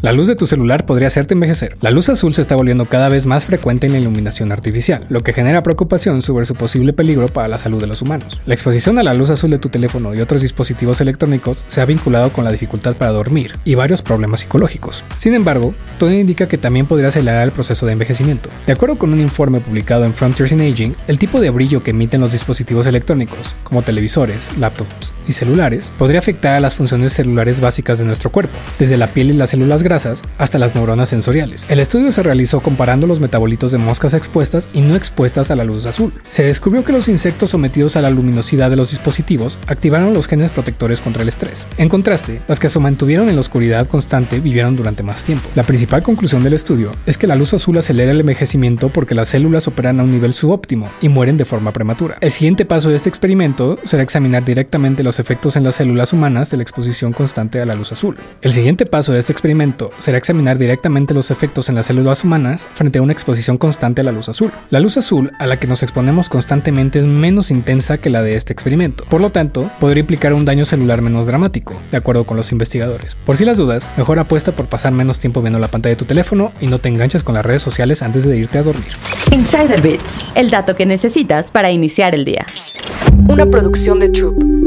La luz de tu celular podría hacerte envejecer. La luz azul se está volviendo cada vez más frecuente en la iluminación artificial, lo que genera preocupación sobre su posible peligro para la salud de los humanos. La exposición a la luz azul de tu teléfono y otros dispositivos electrónicos se ha vinculado con la dificultad para dormir y varios problemas psicológicos. Sin embargo, todo indica que también podría acelerar el proceso de envejecimiento. De acuerdo con un informe publicado en Frontiers in Aging, el tipo de brillo que emiten los dispositivos electrónicos, como televisores, laptops y celulares, podría afectar a las funciones celulares básicas de nuestro cuerpo, desde la piel y las células grasas hasta las neuronas sensoriales. El estudio se realizó comparando los metabolitos de moscas expuestas y no expuestas a la luz azul. Se descubrió que los insectos sometidos a la luminosidad de los dispositivos activaron los genes protectores contra el estrés. En contraste, las que se mantuvieron en la oscuridad constante vivieron durante más tiempo. La principal conclusión del estudio es que la luz azul acelera el envejecimiento porque las células operan a un nivel subóptimo y mueren de forma prematura. El siguiente paso de este experimento será examinar directamente los efectos en las células humanas de la exposición constante a la luz azul. El siguiente paso de este experimento será examinar directamente los efectos en las células humanas frente a una exposición constante a la luz azul. La luz azul a la que nos exponemos constantemente es menos intensa que la de este experimento, por lo tanto, podría implicar un daño celular menos dramático, de acuerdo con los investigadores. Por si las dudas, mejor apuesta por pasar menos tiempo viendo la pantalla de tu teléfono y no te enganches con las redes sociales antes de irte a dormir. Insider Bits, el dato que necesitas para iniciar el día. Una producción de Troop.